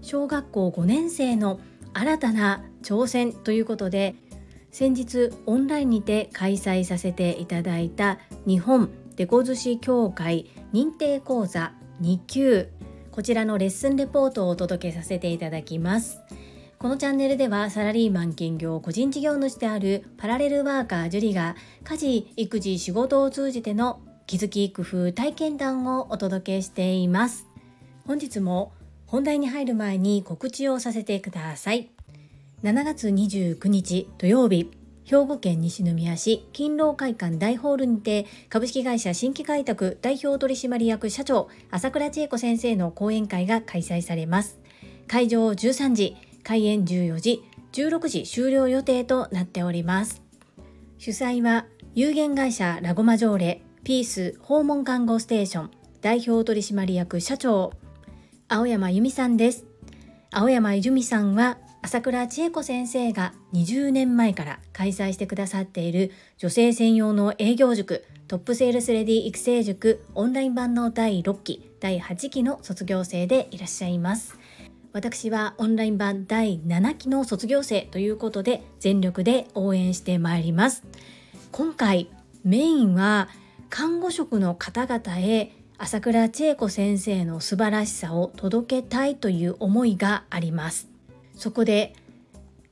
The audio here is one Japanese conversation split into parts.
小学校5年生の新たな挑戦ということで先日オンラインにて開催させていただいた日本デコ寿司協会認定講座2級こちらのレッスンレポートをお届けさせていただきます。このチャンネルではサラリーマン兼業個人事業主であるパラレルワーカージュリが家事育児仕事を通じての気づき工夫体験談をお届けしています。本日も本題に入る前に告知をさせてください。7月29日土曜日兵庫県西宮市勤労会館大ホールにて株式会社新規開拓代表取締役社長朝倉千恵子先生の講演会が開催されます。会場13時開演14時16時終了予定となっております。主催は有限会社ラゴマジョーレピース訪問看護ステーション代表取締役社長青山由美さんです。青山由美さんは朝倉千恵子先生が20年前から開催してくださっている女性専用の営業塾トップセールスレディ育成塾オンライン版の第6期第8期の卒業生でいらっしゃいます。私はオンライン版第7期の卒業生ということで全力で応援してまいります。今回メインは看護職の方々へ朝倉千恵子先生の素晴らしさを届けたいという思いがあります。そこで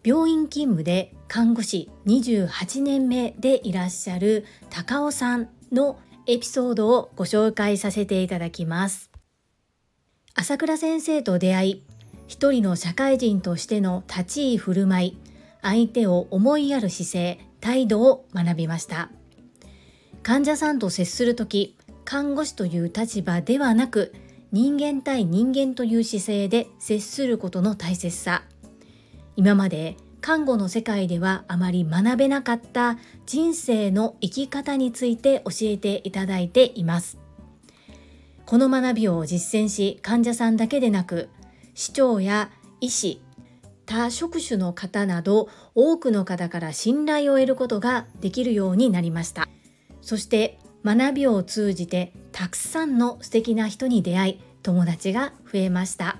病院勤務で看護師28年目でいらっしゃる高尾さんのエピソードをご紹介させていただきます。朝倉先生と出会い一人の社会人としての立ち居振る舞い相手を思いやる姿勢態度を学びました。患者さんと接する時看護師という立場ではなく人間対人間という姿勢で接することの大切さ。今まで看護の世界ではあまり学べなかった人生の生き方について教えていただいています。この学びを実践し患者さんだけでなく市長や医師他職種の方など多くの方から信頼を得ることができるようになりました。そして学びを通じてたくさんの素敵な人に出会い友達が増えました。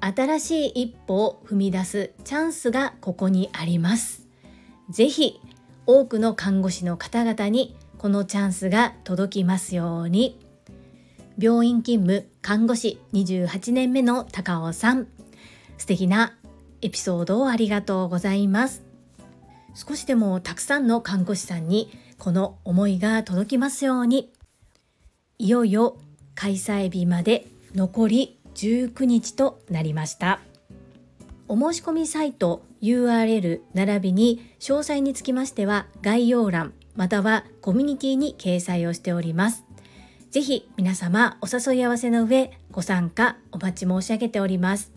新しい一歩を踏み出すチャンスがここにあります。ぜひ多くの看護師の方々にこのチャンスが届きますように。病院勤務看護師28年目の高尾さん。素敵なエピソードをありがとうございます。少しでもたくさんの看護師さんにこの思いが届きますように。いよいよ開催日まで残り19日となりました。お申し込みサイト URL 並びに詳細につきましては概要欄またはコミュニティに掲載をしております。ぜひ皆様お誘い合わせの上ご参加お待ち申し上げております。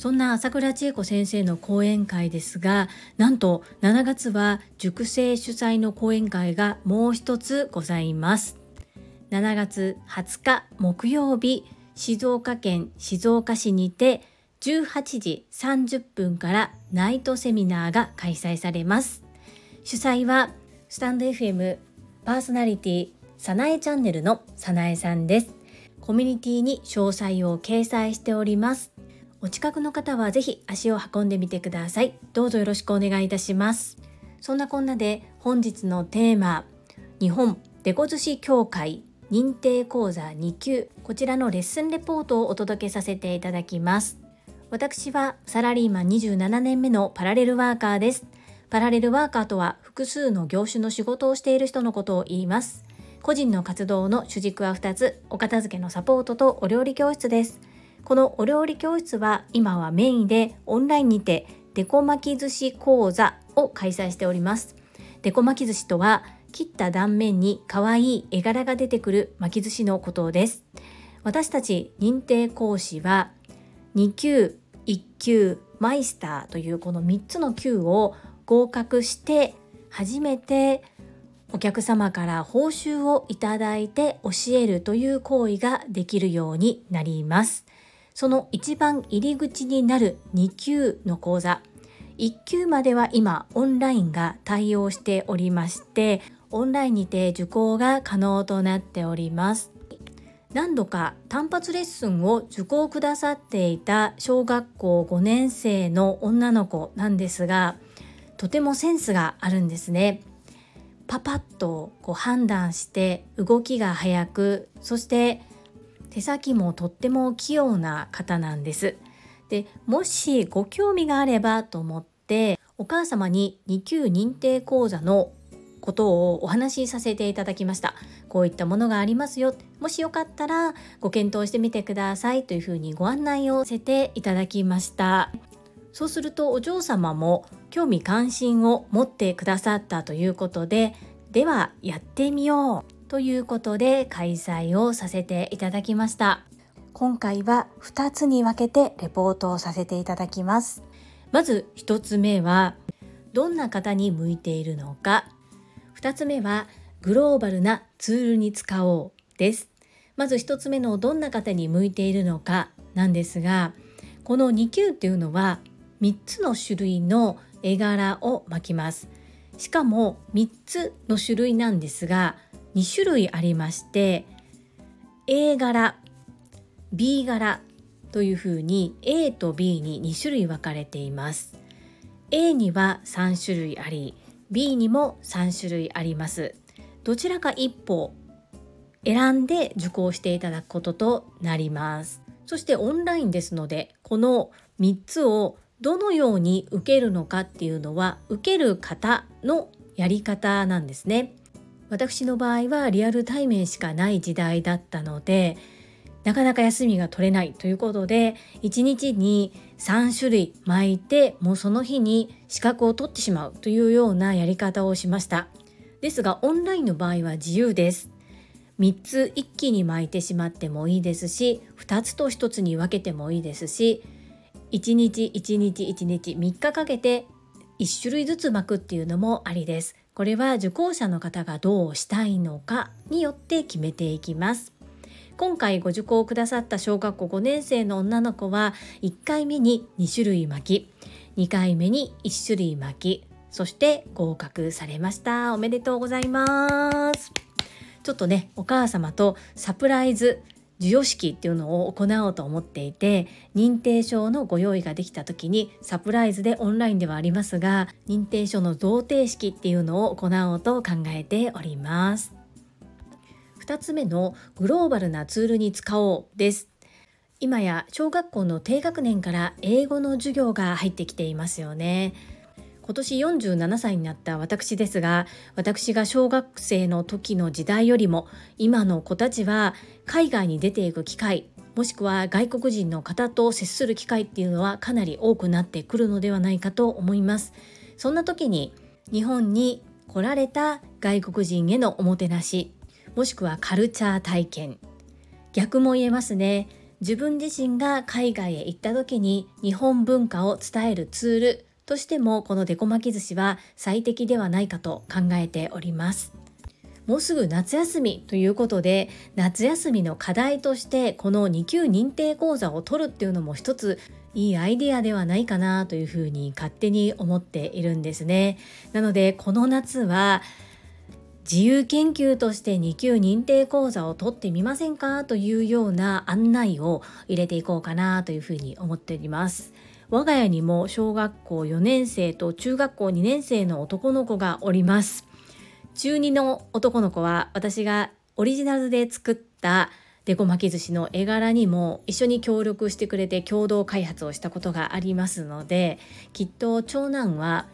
そんな朝倉千恵子先生の講演会ですがなんと7月は塾生主催の講演会がもう一つございます。7月20日木曜日静岡県静岡市にて18時30分からナイトセミナーが開催されます。主催はスタンド FM パーソナリティさなえチャンネルのさなえさんです。コミュニティに詳細を掲載しております。お近くの方はぜひ足を運んでみてください。どうぞよろしくお願いいたします。そんなこんなで本日のテーマ、日本デコ寿司協会認定講座2級、こちらのレッスンレポートをお届けさせていただきます。私はサラリーマン27年目のパラレルワーカーです。パラレルワーカーとは複数の業種の仕事をしている人のことを言います。個人の活動の主軸は2つ、お片付けのサポートとお料理教室です。このお料理教室は今はメインでオンラインにてデコ巻き寿司講座を開催しております。デコ巻き寿司とは切った断面に可愛い絵柄が出てくる巻き寿司のことです。私たち認定講師は2級、1級、マイスターというこの3つの級を合格して初めてお客様から報酬をいただいて教えるという行為ができるようになります。その一番入り口になる2級の講座1級までは今オンラインが対応しておりましてオンラインにて受講が可能となっております何度か単発レッスンを受講くださっていた小学校5年生の女の子なんですがとてもセンスがあるんですね。パパッとこう判断して動きが速くそして手先もとっても器用な方なんです。でもしご興味があればと思ってお母様に2級認定講座のことをお話しさせていただきました。こういったものがありますよもしよかったらご検討してみてくださいというふうにご案内をさせていただきました。そうするとお嬢様も興味関心を持ってくださったということでではやってみよう。ということで開催をさせていただきました。今回は2つに分けてレポートをさせていただきます。まず1つ目はどんな方に向いているのか。2つ目はグローバルなツールに使おうです。まず1つ目のどんな方に向いているのかなんですがこの2級っていうのは3つの種類の絵柄を巻きます。しかも3つの種類なんですが2種類ありまして A 柄 B 柄というふうに A と B に2種類分かれています。A には3種類あり B にも3種類あります。どちらか一歩選んで受講していただくこととなります。そしてオンラインですのでこの3つをどのように受けるのかっていうのは受ける方のやり方なんですね。私の場合はリアル対面しかない時代だったのでなかなか休みが取れないということで1日に3種類巻いてもうその日に資格を取ってしまうというようなやり方をしました。ですがオンラインの場合は自由です。3つ一気に巻いてしまってもいいですし2つと1つに分けてもいいですし1日1日1日3日かけて1種類ずつ巻くっていうのもありです。これは受講者の方がどうしたいのかによって決めていきます。今回ご受講くださった小学校5年生の女の子は1回目に2種類巻き2回目に1種類巻きそして合格されました。おめでとうございます。ちょっとねお母様とサプライズ授与式っていうのを行おうと思っていて認定証のご用意ができた時にサプライズでオンラインではありますが認定証の贈呈式っていうのを行おうと考えております。2つ目のグローバルなツールに使おうです。今や小学校の低学年から英語の授業が入ってきていますよね。今年47歳になった私ですが私が小学生の時の時代よりも今の子たちは海外に出ていく機会もしくは外国人の方と接する機会っていうのはかなり多くなってくるのではないかと思います。そんな時に日本に来られた外国人へのおもてなしもしくはカルチャー体験。逆も言えますね。自分自身が海外へ行った時に日本文化を伝えるツールとしてもこのデコ巻き寿司は最適ではないかと考えておりますもうすぐ夏休みということで夏休みの課題としてこの2級認定講座を取るっていうのも一ついいアイデアではないかなというふうに勝手に思っているんですねなのでこの夏は自由研究として2級認定講座を取ってみませんかというような案内を入れていこうかなというふうに思っております。我が家にも小学校4年生と中学校2年生の男の子がおります。中2の男の子は私がオリジナルで作ったデコ巻き寿司の絵柄にも一緒に協力してくれて共同開発をしたことがありますのできっと長男は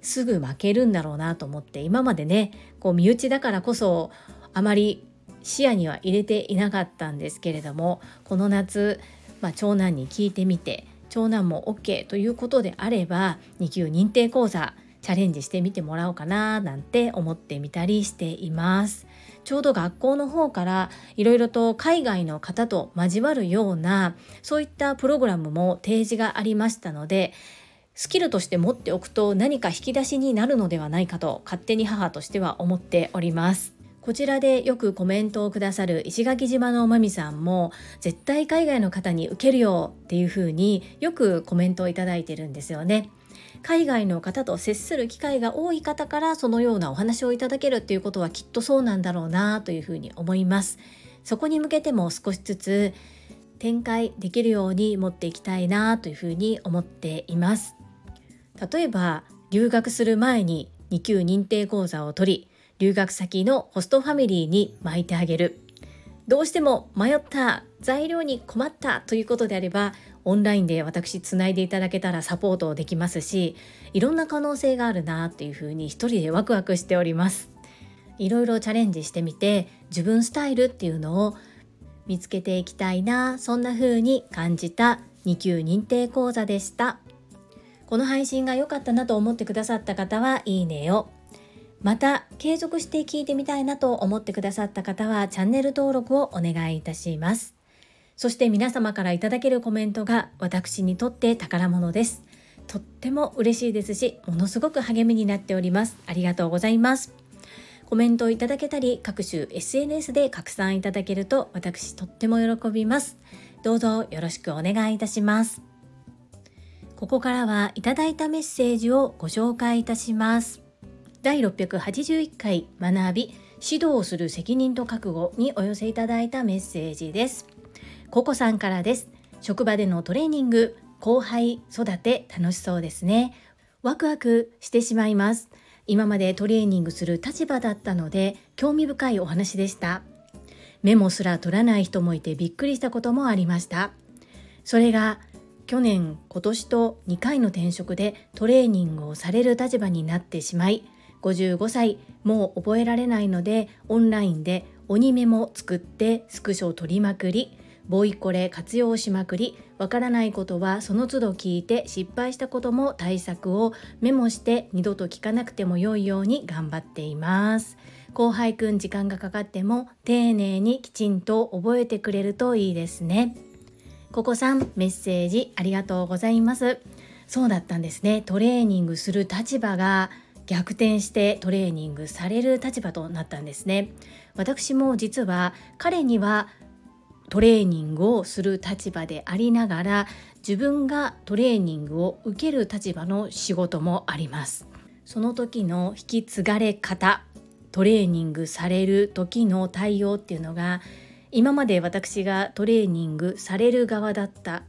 すぐ負けるんだろうなと思って今までねこう身内だからこそあまり視野には入れていなかったんですけれどもこの夏、まあ、長男に聞いてみて長男も OK ということであれば2級認定講座チャレンジしてみてもらおうかななんて思ってみたりしています。ちょうど学校の方からいろいろと海外の方と交わるようなそういったプログラムも提示がありましたのでスキルとして持っておくと何か引き出しになるのではないかと勝手に母としては思っております。こちらでよくコメントをくださる石垣島のまみさんも絶対海外の方に受けるよっていう風によくコメントをいただいてるんですよね。海外の方と接する機会が多い方からそのようなお話をいただけるっていうことはきっとそうなんだろうなというふうに思います。そこに向けても少しずつ展開できるように持っていきたいなというふうに思っています。例えば留学する前に2級認定講座を取り留学先のホストファミリーに巻いてあげる。どうしても迷った材料に困ったということであればオンラインで私つないでいただけたらサポートできますしいろんな可能性があるなっていうふうに一人でワクワクしております。いろいろチャレンジしてみて自分スタイルっていうのを見つけていきたいなそんな風に感じた2級認定講座でした。この配信が良かったなと思ってくださった方はいいねをまた継続して聞いてみたいなと思ってくださった方はチャンネル登録をお願いいたします。そして皆様からいただけるコメントが私にとって宝物です。とっても嬉しいですしものすごく励みになっております。ありがとうございます。コメントをいただけたり各種 SNS で拡散いただけると私とっても喜びます。どうぞよろしくお願いいたします。ここからはいただいたメッセージをご紹介いたします。第681回学び指導する責任と覚悟にお寄せいただいたメッセージです。ココさんからです。職場でのトレーニング後輩育て楽しそうですね。ワクワクしてしまいます。今までトレーニングする立場だったので興味深いお話でした。メモすら取らない人もいてびっくりしたこともありました。それが去年今年と2回の転職でトレーニングをされる立場になってしまい55歳もう覚えられないのでオンラインで鬼メモ作ってスクショを取りまくりボイコレ活用しまくりわからないことはその都度聞いて失敗したことも対策をメモして二度と聞かなくても良いように頑張っています。後輩くん時間がかかっても丁寧にきちんと覚えてくれるといいですね。ここさんメッセージありがとうございます。そうだったんですね。トレーニングする立場が逆転してトレーニングされる立場となったんですね。私も実は彼にはトレーニングをする立場でありながら自分がトレーニングを受ける立場の仕事もあります。その時の引き継がれ方トレーニングされる時の対応っていうのが今まで私がトレーニングされる側だった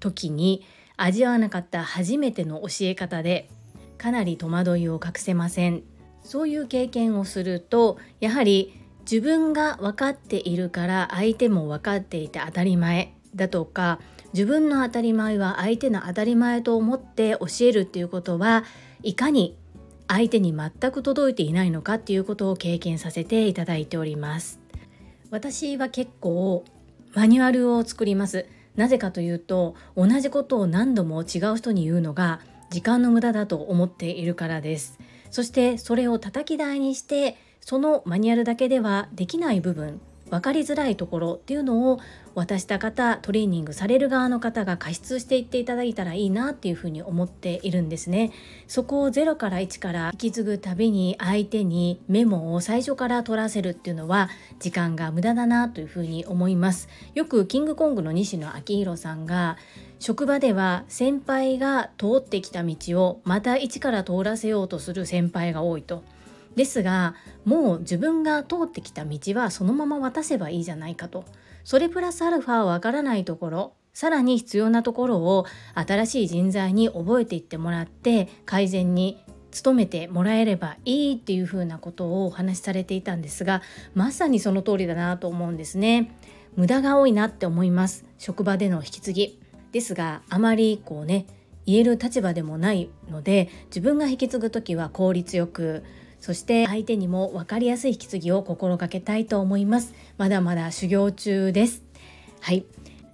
時に味わわなかった初めての教え方でかなり戸惑いを隠せません。そういう経験をするとやはり自分が分かっているから相手も分かっていて当たり前だとか自分の当たり前は相手の当たり前と思って教えるっていうことはいかに相手に全く届いていないのかっていうことを経験させていただいております。私は結構マニュアルを作ります。なぜかというと同じことを何度も違う人に言うのが時間の無駄だと思っているからです。そしてそれを叩き台にしてそのマニュアルだけではできない部分。分かりづらいところっていうのを渡した方トレーニングされる側の方が加筆していっていただいたらいいなっていうふうに思っているんですね。そこを0から1から引き継ぐたびに相手にメモを最初から取らせるっていうのは時間が無駄だなというふうに思います。よくキングコングの西野昭弘さんが職場では先輩が通ってきた道をまた一から通らせようとする先輩が多いと。ですがもう自分が通ってきた道はそのまま渡せばいいじゃないかと。それプラスアルファわからないところ。さらに必要なところを新しい人材に覚えていってもらって改善に努めてもらえればいいっていうふうなことをお話しされていたんですがまさにその通りだなと思うんですね。無駄が多いなって思います。職場での引き継ぎ。ですがあまりこうね言える立場でもないので自分が引き継ぐ時は効率よくそして相手にも分かりやすい引き継ぎを心がけたいと思います。まだまだ修行中です。はい。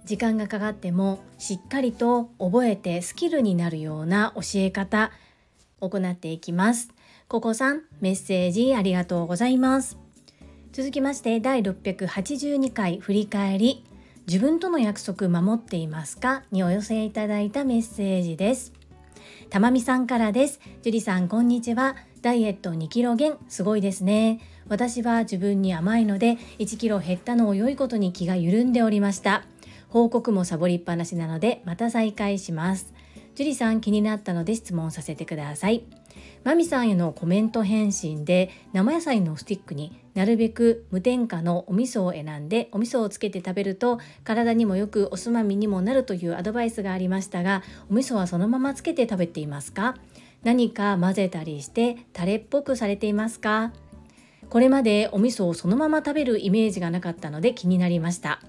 時間がかかってもしっかりと覚えてスキルになるような教え方行っていきます。ココさんメッセージありがとうございます。続きまして第682回振り返り。自分との約束守っていますか？にお寄せいただいたメッセージです。たまみさんからです。樹里さんこんにちは。ダイエット2キロ減すごいですね。私は自分に甘いので1キロ減ったのを良いことに気が緩んでおりました。報告もサボりっぱなしなのでまた再開します。樹里さん気になったので質問させてください。マミさんへのコメント返信で生野菜のスティックになるべく無添加のお味噌を選んでお味噌をつけて食べると体にもよくおつまみにもなるというアドバイスがありましたがお味噌はそのままつけて食べていますか？何か混ぜたりしてタレっぽくされていますか？これまでお味噌をそのまま食べるイメージがなかったので気になりました。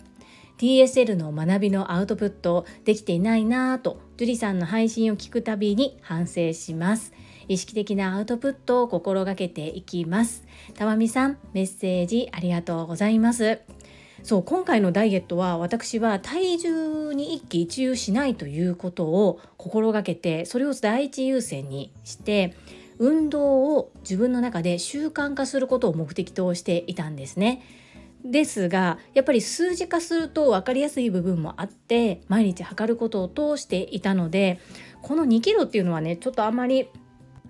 TSL の学びのアウトプットできていないなぁと樹里さんの配信を聞くたびに反省します。意識的なアウトプットを心がけていきます。たまみさんメッセージありがとうございます。そう今回のダイエットは私は体重に一喜一憂しないということを心がけてそれを第一優先にして運動を自分の中で習慣化することを目的としていたんですね。ですがやっぱり数字化すると分かりやすい部分もあって毎日測ることを通していたのでこの2キロっていうのはねちょっとあまり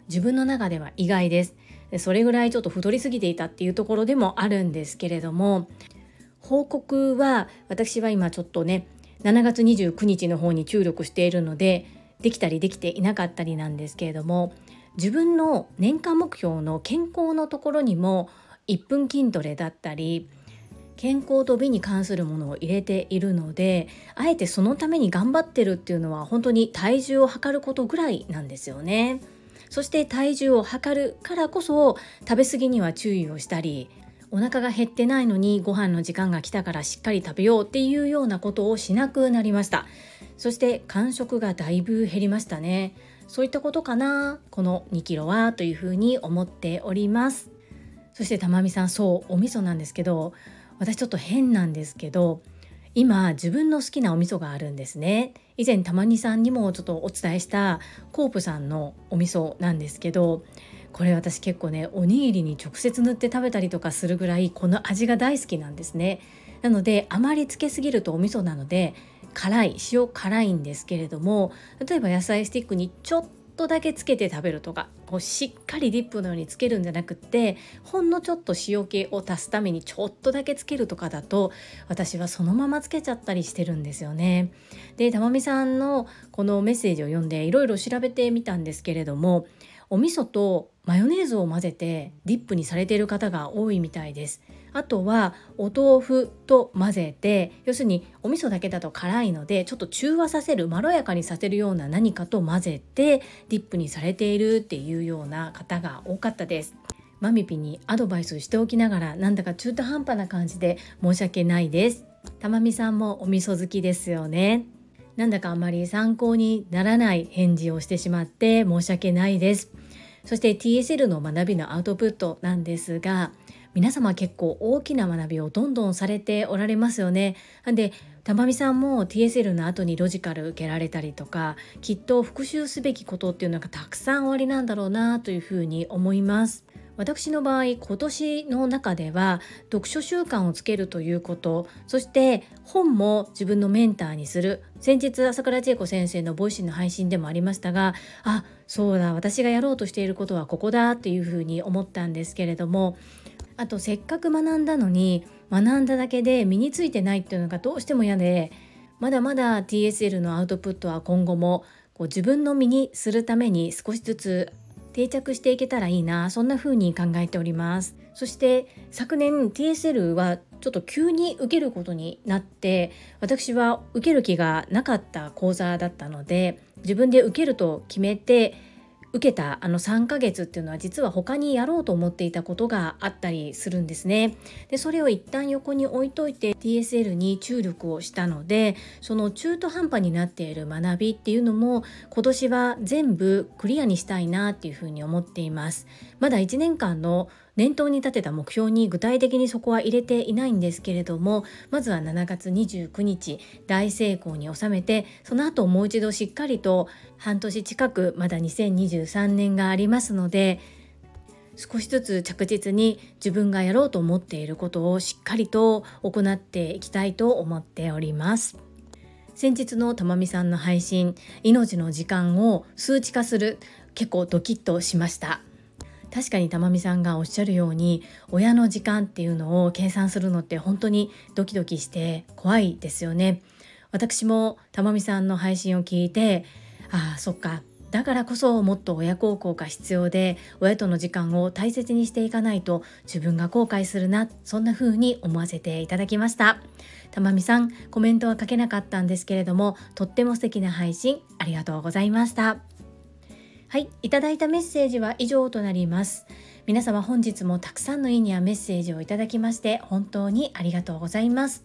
自分の中では意外です。それぐらいちょっと太りすぎていたっていうところでもあるんですけれども報告は私は今ちょっとね7月29日の方に注力しているのでできたりできていなかったりなんですけれども自分の年間目標の健康のところにも1分筋トレだったり健康と美に関するものを入れているのであえてそのために頑張ってるっていうのは本当に体重を測ることぐらいなんですよね。そして体重を測るからこそ食べ過ぎには注意をしたりお腹が減ってないのにご飯の時間が来たからしっかり食べようっていうようなことをしなくなりました。そして間食がだいぶ減りましたね。そういったことかなこの2キロはというふうに思っております。そしてたまみさんそうお味噌なんですけど私ちょっと変なんですけど今自分の好きなお味噌があるんですね。以前たまにさんにもちょっとお伝えしたコープさんのお味噌なんですけどこれ私結構ねおにぎりに直接塗って食べたりとかするぐらいこの味が大好きなんですねなのであまりつけすぎるとお味噌なので辛い塩辛いんですけれども例えば野菜スティックにちょっとだけつけて食べるとかこうしっかりディップのようにつけるんじゃなくってほんのちょっと塩気を足すためにちょっとだけつけるとかだと私はそのままつけちゃったりしてるんですよね。でたまみさんのこのメッセージを読んでいろいろ調べてみたんですけれどもお味噌とマヨネーズを混ぜてディップにされている方が多いみたいです。あとはお豆腐と混ぜて要するにお味噌だけだと辛いのでちょっと中和させるまろやかにさせるような何かと混ぜてディップにされているっていうような方が多かったです。マミピにアドバイスしておきながらなんだか中途半端な感じで申し訳ないです。たまみさんもお味噌好きですよね。なんだかあまり参考にならない返事をしてしまって申し訳ないです。そして TSL の学びのアウトプットなんですが皆様結構大きな学びをどんどんされておられますよね。なんでたまみさんも TSL の後にロジカル受けられたりとかきっと復習すべきことっていうのがたくさんおありなんだろうなというふうに思います。私の場合今年の中では読書習慣をつけるということそして本も自分のメンターにする。先日朝倉千恵子先生の Voicy の配信でもありましたがあそうだ私がやろうとしていることはここだっていうふうに思ったんですけれどもあとせっかく学んだのに学んだだけで身についてないっていうのがどうしても嫌でまだまだ TSL のアウトプットは今後もこう自分の身にするために少しずつ定着していけたらいいなそんな風に考えております。そして昨年 TSL はちょっと急に受けることになって私は受ける気がなかった講座だったので自分で受けると決めて受けたあの3ヶ月っていうのは実は他にやろうと思っていたことがあったりするんですね。でそれを一旦横に置いといて TSL に注力をしたのでその中途半端になっている学びっていうのも今年は全部クリアにしたいなっていうふうに思っています。まだ1年間の念頭に立てた目標に具体的にそこは入れていないんですけれどもまずは7月29日大成功に収めてその後もう一度しっかりと半年近くまだ2023年がありますので少しずつ着実に自分がやろうと思っていることをしっかりと行っていきたいと思っております。先日のたまみさんの配信命の時間を数値化する結構ドキッとしました確かにたまみさんがおっしゃるように親の時間っていうのを計算するのって本当にドキドキして怖いですよね私もたまみさんの配信を聞いてああそっか。だからこそもっと親孝行が必要で親との時間を大切にしていかないと自分が後悔するなそんな風に思わせていただきました。たまみさんコメントは書けなかったんですけれどもとっても素敵な配信ありがとうございました。はいいただいたメッセージは以上となります。皆様本日もたくさんのいいねやメッセージをいただきまして本当にありがとうございます。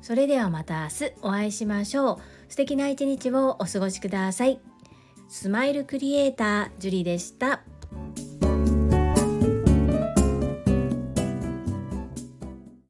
それではまた明日お会いしましょう。素敵な一日をお過ごしください。スマイルクリエイタージュリでした。